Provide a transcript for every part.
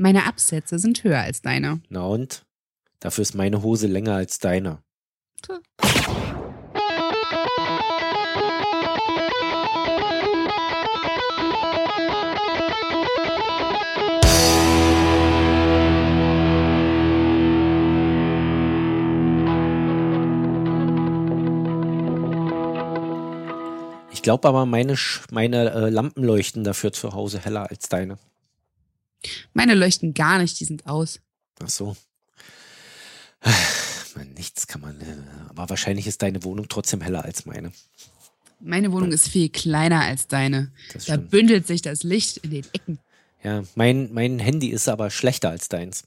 Meine Absätze sind höher als deine. Na und? Dafür ist meine Hose länger als deine. Ich glaube aber, meine, Sch- meine äh, Lampen leuchten dafür zu Hause heller als deine. Meine leuchten gar nicht, die sind aus. Ach so. Man, nichts kann man. äh, Aber wahrscheinlich ist deine Wohnung trotzdem heller als meine. Meine Wohnung ist viel kleiner als deine. Das Da stimmt. bündelt sich das Licht in den Ecken. Ja, mein, mein Handy ist aber schlechter als deins.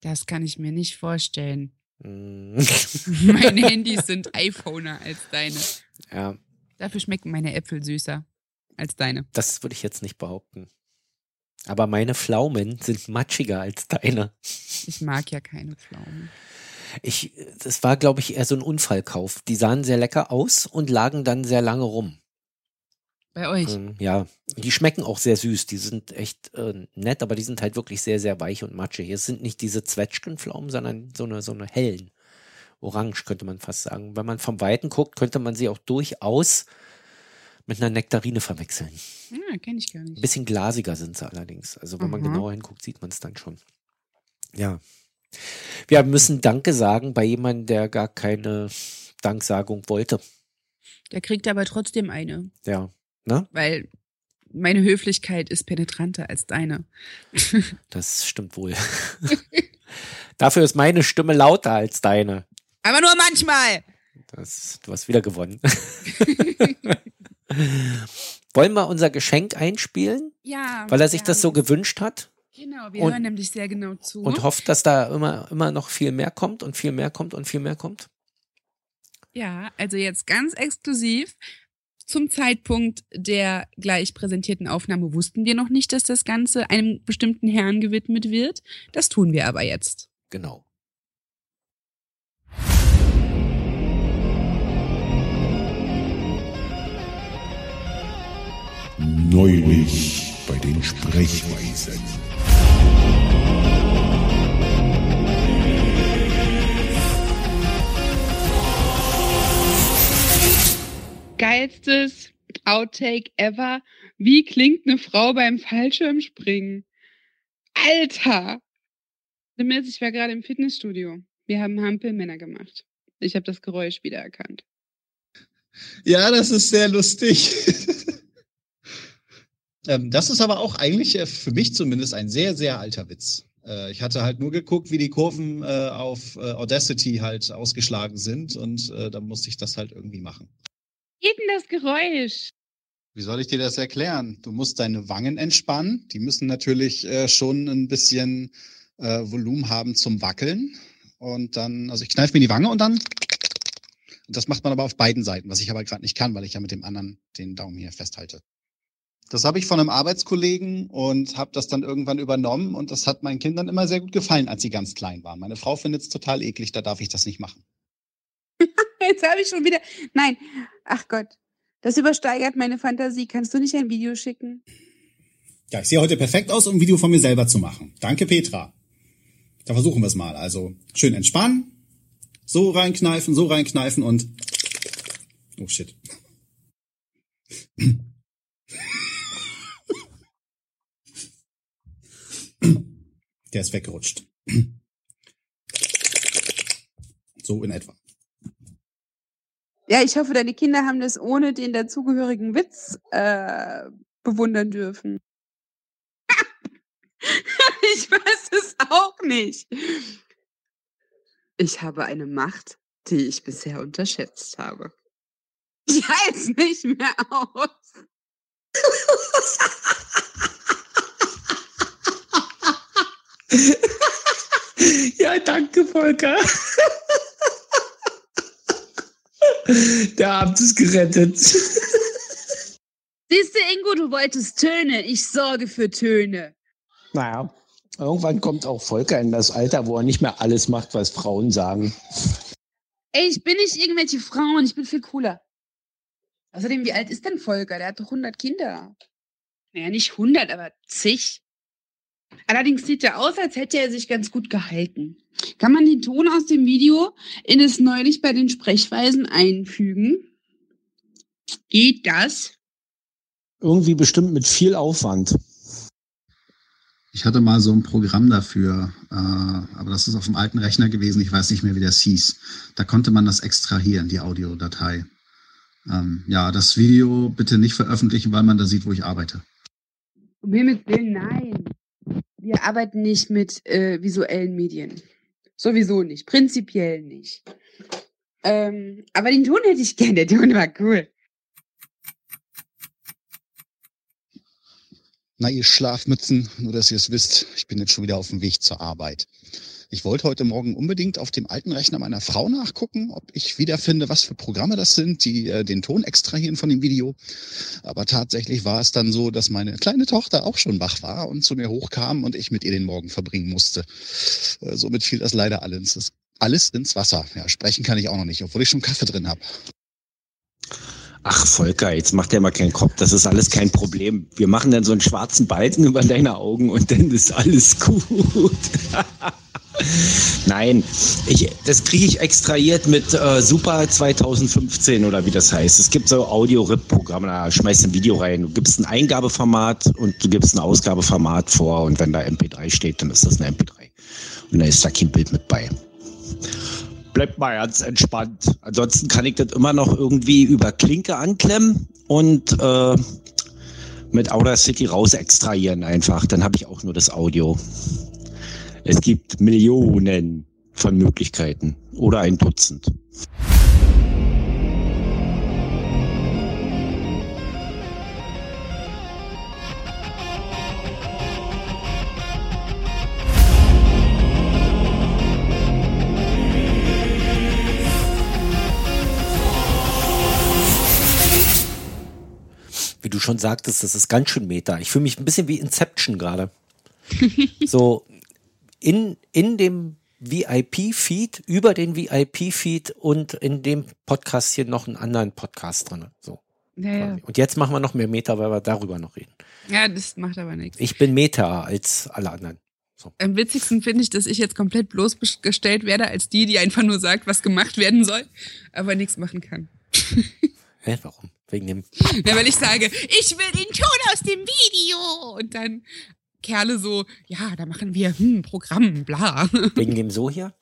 Das kann ich mir nicht vorstellen. Mm, Meine Handys sind iPhoner als deine. ja, Dafür schmecken meine Äpfel süßer als deine. das würde ich jetzt nicht behaupten. Aber meine Pflaumen sind matschiger als deine. Ich mag ja keine Pflaumen. Ich, das war, glaube ich, eher so ein Unfallkauf. Die sahen sehr lecker aus und lagen dann sehr lange rum. Bei euch. Ähm, ja, die schmecken auch sehr süß. Die sind echt äh, nett, aber die sind halt wirklich sehr, sehr weich und matschig. Es sind nicht diese Zwetschgenpflaumen, sondern so eine, so eine hellen. Orange könnte man fast sagen. Wenn man vom Weiten guckt, könnte man sie auch durchaus mit einer Nektarine verwechseln. Ja, kenne ich gar Ein nicht. bisschen glasiger sind sie allerdings. Also wenn man Aha. genauer hinguckt, sieht man es dann schon. Ja. Wir müssen Danke sagen bei jemandem, der gar keine Danksagung wollte. Der kriegt aber trotzdem eine, Ja. Ne? weil meine Höflichkeit ist penetranter als deine. Das stimmt wohl. Dafür ist meine Stimme lauter als deine. Aber nur manchmal. Das, du hast wieder gewonnen. Wollen wir unser Geschenk einspielen, Ja. weil er sich wir das so gewünscht hat Genau, wir und- hören nämlich sehr genau zu. und hofft, dass da immer, immer noch viel mehr kommt und viel mehr kommt und viel mehr kommt? Ja, also jetzt ganz exklusiv. Zum Zeitpunkt der gleich präsentierten Aufnahme wussten wir noch nicht, dass das Ganze einem bestimmten Herrn gewidmet wird. Das tun wir aber jetzt. Genau. Neulich bei den Sprechweisen. Geilstes Outtake ever. Wie klingt eine Frau beim Fallschirmspringen? Alter! Ich war gerade im Fitnessstudio. Wir haben Hampelmänner gemacht. Ich habe das Geräusch wiedererkannt. Ja, das ist sehr lustig. ähm, das ist aber auch eigentlich äh, für mich zumindest ein sehr, sehr alter Witz. Äh, ich hatte halt nur geguckt, wie die Kurven äh, auf äh, Audacity halt ausgeschlagen sind und äh, da musste ich das halt irgendwie machen. Geht denn das Geräusch? Wie soll ich dir das erklären? Du musst deine Wangen entspannen. Die müssen natürlich äh, schon ein bisschen äh, Volumen haben zum Wackeln. Und dann, also ich kneife mir die Wange und dann. Und das macht man aber auf beiden Seiten, was ich aber gerade nicht kann, weil ich ja mit dem anderen den Daumen hier festhalte. Das habe ich von einem Arbeitskollegen und habe das dann irgendwann übernommen und das hat meinen Kindern immer sehr gut gefallen, als sie ganz klein waren. Meine Frau findet es total eklig, da darf ich das nicht machen. Jetzt habe ich schon wieder. Nein, ach Gott. Das übersteigert meine Fantasie. Kannst du nicht ein Video schicken? Ja, ich sehe heute perfekt aus, um ein Video von mir selber zu machen. Danke, Petra. Da versuchen wir es mal. Also schön entspannen, so reinkneifen, so reinkneifen und oh shit. Der ist weggerutscht. So in etwa. Ja, ich hoffe, deine Kinder haben das ohne den dazugehörigen Witz äh, bewundern dürfen. ich weiß es auch nicht. Ich habe eine Macht, die ich bisher unterschätzt habe. Ich halte nicht mehr aus. Ja, danke, Volker. Der Abend ist gerettet. Siehst du, Ingo, du wolltest Töne. Ich sorge für Töne. Naja, irgendwann kommt auch Volker in das Alter, wo er nicht mehr alles macht, was Frauen sagen. Ey, ich bin nicht irgendwelche Frauen, ich bin viel cooler. Außerdem, wie alt ist denn Volker? Der hat doch 100 Kinder. Naja, nicht 100, aber zig. Allerdings sieht er aus, als hätte er sich ganz gut gehalten. Kann man den Ton aus dem Video in es neulich bei den Sprechweisen einfügen? Geht das? Irgendwie bestimmt mit viel Aufwand. Ich hatte mal so ein Programm dafür, äh, aber das ist auf dem alten Rechner gewesen. Ich weiß nicht mehr, wie das hieß. Da konnte man das extrahieren, die Audiodatei. Ähm, ja, das Video bitte nicht veröffentlichen, weil man da sieht, wo ich arbeite. Um Himmels Willen, nein. Wir arbeiten nicht mit äh, visuellen Medien. Sowieso nicht. Prinzipiell nicht. Ähm, aber den Ton hätte ich gern. Der Ton war cool. Na, ihr Schlafmützen, nur dass ihr es wisst, ich bin jetzt schon wieder auf dem Weg zur Arbeit. Ich wollte heute Morgen unbedingt auf dem alten Rechner meiner Frau nachgucken, ob ich wiederfinde, was für Programme das sind, die äh, den Ton extrahieren von dem Video. Aber tatsächlich war es dann so, dass meine kleine Tochter auch schon wach war und zu mir hochkam und ich mit ihr den Morgen verbringen musste. Äh, somit fiel das leider alles, alles ins Wasser. Ja, sprechen kann ich auch noch nicht, obwohl ich schon Kaffee drin habe. Ach, Volker, jetzt macht er mal keinen Kopf. Das ist alles kein Problem. Wir machen dann so einen schwarzen Balken über deine Augen und dann ist alles gut. Nein, ich, das kriege ich extrahiert mit äh, Super 2015 oder wie das heißt. Es gibt so Audio-RIP-Programme, da schmeißt ein Video rein. Du gibst ein Eingabeformat und du gibst ein Ausgabeformat vor und wenn da MP3 steht, dann ist das eine MP3. Und da ist da kein Bild mit bei. Bleibt mal ganz entspannt. Ansonsten kann ich das immer noch irgendwie über Klinke anklemmen und äh, mit Audacity raus extrahieren einfach. Dann habe ich auch nur das Audio. Es gibt Millionen von Möglichkeiten oder ein Dutzend. Wie du schon sagtest, das ist ganz schön meta. Ich fühle mich ein bisschen wie Inception gerade. so in, in dem VIP-Feed, über den VIP-Feed und in dem Podcast hier noch einen anderen Podcast drin. So. Ja, ja. Und jetzt machen wir noch mehr Meta, weil wir darüber noch reden. ja, das macht aber nichts. Ich bin Meta als alle anderen. Am witzigsten finde ich, dass ich jetzt komplett bloßgestellt werde als die, die einfach nur sagt, was gemacht werden soll, aber nichts machen kann. Hä, warum? Wegen dem. Ja, weil ich sage, ich will den Ton aus dem Video. Und dann Kerle so, ja, da machen wir hm, Programm, bla. Wegen dem so hier?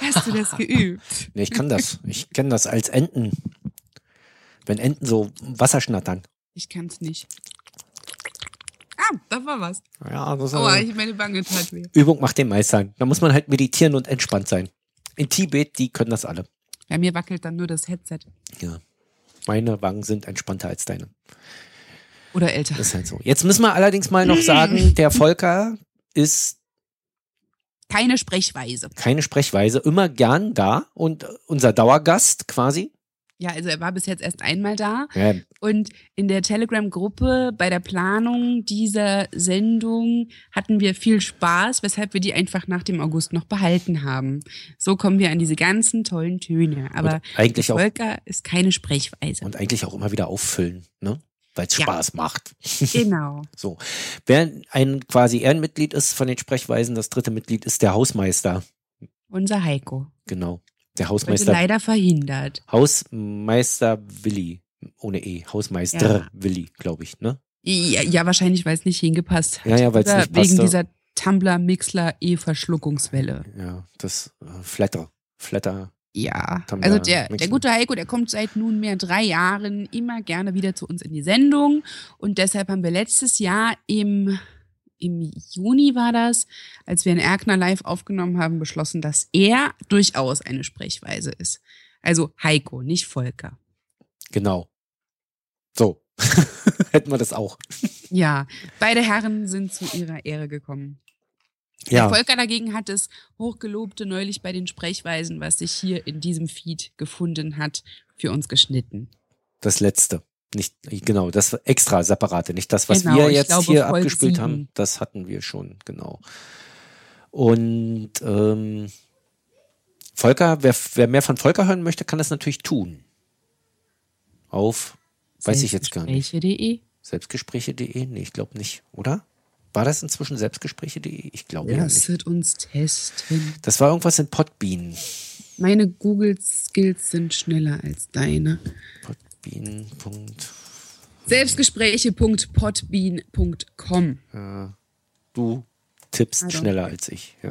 Hast du das geübt? Nee, ich kann das. Ich kenne das als Enten. Wenn Enten so Wasser schnattern. Ich kann's nicht. Ah, da war was. Ja, das Aua, ich meine Wange tat weh. Übung macht den Meister. Da muss man halt meditieren und entspannt sein. In Tibet, die können das alle. Bei mir wackelt dann nur das Headset. Ja. Meine Wangen sind entspannter als deine. Oder älter. Das ist halt so. Jetzt müssen wir allerdings mal noch sagen, der Volker ist Keine Sprechweise. keine Sprechweise, immer gern da und unser Dauergast quasi. Ja, also er war bis jetzt erst einmal da. Ja, Und in der Telegram-Gruppe bei der Planung dieser Sendung hatten wir viel Spaß, weshalb wir die einfach nach dem August noch behalten haben. So kommen wir an diese ganzen tollen Töne. Aber Und eigentlich der auch- Volker ist keine Sprechweise. und eigentlich auch immer wieder auffüllen, ne? Weil es Ja. Spaß macht. Genau. So. Wer ein quasi Ehrenmitglied ist von den Sprechweisen, das dritte Mitglied ist der Hausmeister. Unser Heiko. Genau. Der Hausmeister. leider verhindert. Hausmeister Willi. Ohne E. Hausmeister Ja. Willi, glaube ich, ne? Ja, ja, wahrscheinlich, weil es nicht hingepasst hat. Ja, ja, weil's Oder nicht Wegen passte. dieser Tumblr-Mixler-E-Verschluckungswelle. Ja, das äh, Flatter. Flatter. Ja, Tumblr also der, der gute Heiko, der kommt seit nunmehr drei Jahren immer gerne wieder zu uns in die Sendung. Und deshalb haben wir letztes Jahr im, im Juni war das, als wir in Erkner live aufgenommen haben, beschlossen, dass er durchaus eine Sprechweise ist. Also Heiko, nicht Volker. Genau. So. Hätten wir das auch. Ja, beide Herren sind zu ihrer Ehre gekommen. Ja. Volker dagegen hat das Hochgelobte neulich bei den Sprechweisen, was sich hier in diesem Feed gefunden hat, für uns geschnitten. Das letzte. Nicht, genau, das extra separate. Nicht das, was Genau, wir jetzt glaube, hier abgespielt sieben. haben. Das hatten wir schon, genau. Und ähm, Volker, wer, wer mehr von Volker hören möchte, kann das natürlich tun. Auf, weiß ich jetzt gar nicht. Selbstgespräche.de. Selbstgespräche.de? Nee, ich glaube nicht, oder? War das inzwischen Selbstgespräche.de? Ich glaube ja nicht. Lasset uns testen. Das war irgendwas in Podbean. Meine Google-Skills sind schneller als deine. Podbean. Selbstgespräche.podbean.com. Ja. Du tippst Also. schneller als ich. Ja.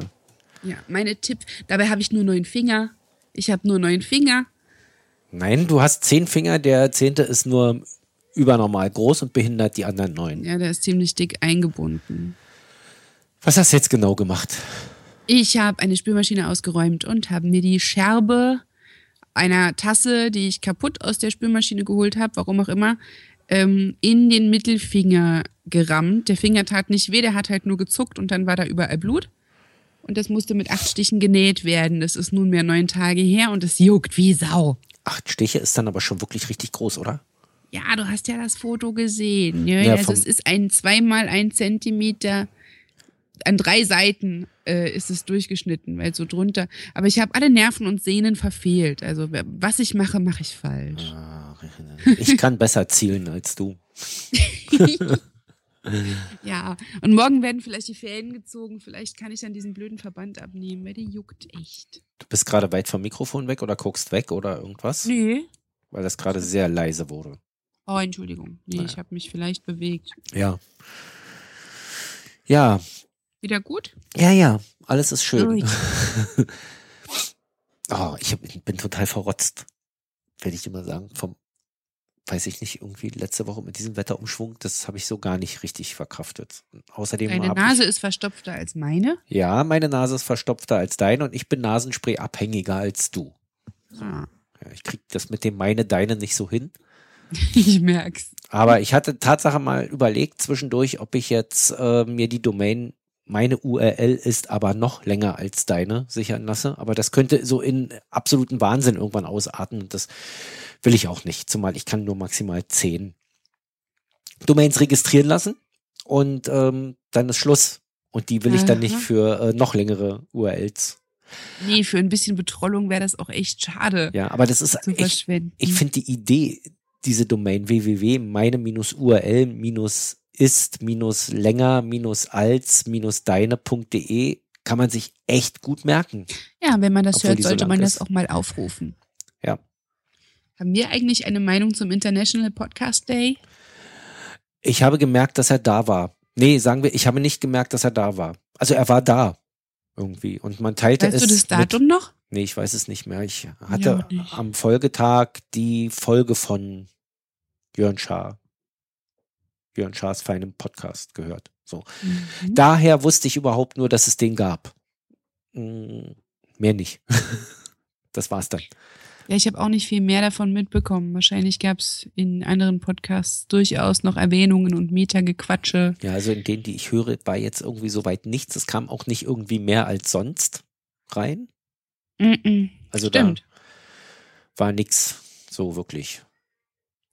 Ja, meine Tipp. Dabei habe ich nur neun Finger. Ich habe nur neun Finger. Nein, du hast zehn Finger, der zehnte ist nur übernormal groß und behindert die anderen neun. Ja, der ist ziemlich dick eingebunden. Was hast du jetzt genau gemacht? Ich habe eine Spülmaschine ausgeräumt und habe mir die Scherbe einer Tasse, die ich kaputt aus der Spülmaschine geholt habe, warum auch immer, ähm, in den Mittelfinger gerammt. Der Finger tat nicht weh, der hat halt nur gezuckt und dann war da überall Blut. Und das musste mit acht Stichen genäht werden. Das ist nunmehr neun Tage her und es juckt wie Sau. Acht Stiche ist dann aber schon wirklich richtig groß, oder? Ja, du hast ja das Foto gesehen. Ja, Ja, also es ist ein zweimal ein Zentimeter. An drei Seiten äh, ist es durchgeschnitten, weil so drunter. Aber ich habe alle Nerven und Sehnen verfehlt. Also was ich mache, mache ich falsch. Ich kann besser zielen als du. Ja. Und morgen werden vielleicht die Fäden gezogen. Vielleicht kann ich dann diesen blöden Verband abnehmen, weil der juckt echt. Du bist gerade weit vom Mikrofon weg oder guckst weg oder irgendwas? Nee. Weil das gerade sehr leise wurde. Oh, Entschuldigung. Nee, ich habe mich vielleicht bewegt. Ja. Ja, Wieder gut? ja, ja, alles ist schön. Oh, ich hab, bin total verrotzt. Werde ich immer sagen. Vom, weiß ich nicht, irgendwie letzte Woche mit diesem Wetterumschwung, das habe ich so gar nicht richtig verkraftet. Und Außerdem Deine Nase ich, ist verstopfter als meine. Ja, meine Nase ist verstopfter als deine und ich bin Nasenspray abhängiger als du. Ah, Ja, ich krieg das mit dem meine, deine nicht so hin. ich merk's. Aber ich hatte Tatsache mal überlegt zwischendurch, ob ich jetzt äh, mir die Domain, meine URL ist aber noch länger als deine, sichern lasse. Aber das könnte so in absoluten Wahnsinn irgendwann ausarten. Und das will ich auch nicht. Zumal ich kann nur maximal zehn Domains registrieren lassen. Und ähm, dann ist Schluss. Und die will ich dann nicht für äh, noch längere URLs. Nee, für ein bisschen Betrollung wäre das auch echt schade Ja, aber das ist zu echt, ich finde die Idee, diese Domain www.meine-url-ist-länger-als-deine.de kann man sich echt gut merken. ja, wenn man das Obwohl hört, so sollte man ist. das auch mal aufrufen. Ja. Haben wir eigentlich eine Meinung zum International Podcast Day? Ich habe gemerkt, dass er da war. Nee, sagen wir, ich habe nicht gemerkt, dass er da war. Also er war da. Irgendwie. Und man teilte Weißt es. du das Datum noch? Nee, ich weiß es nicht mehr. Ich Ja, hatte auch nicht. am Folgetag die Folge von Jörn Schaar. Jörn Schaars feinem Podcast gehört. So. Mhm. Daher wusste ich überhaupt nur, dass es den gab. Mm, Mehr nicht. Das war's dann. Ja, ich habe auch nicht viel mehr davon mitbekommen. Wahrscheinlich gab es in anderen Podcasts durchaus noch Erwähnungen und Meta-Gequatsche. Ja, also in denen, die ich höre, war jetzt irgendwie soweit nichts. Es kam auch nicht irgendwie mehr als sonst rein. Mhm. Also Stimmt. da war nix so wirklich.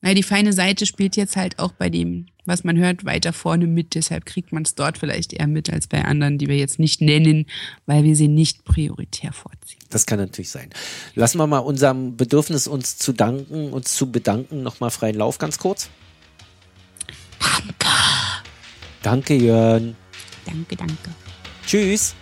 Na, die feine Seite spielt jetzt halt auch bei dem, was man hört, weiter vorne mit. Deshalb kriegt man es dort vielleicht eher mit als bei anderen, die wir jetzt nicht nennen, weil wir sie nicht prioritär vorziehen. Das kann natürlich sein. Lassen wir mal unserem Bedürfnis, uns zu danken, uns zu bedanken, nochmal freien Lauf ganz kurz. Danke. Danke, Jörn. Danke, danke. Tschüss.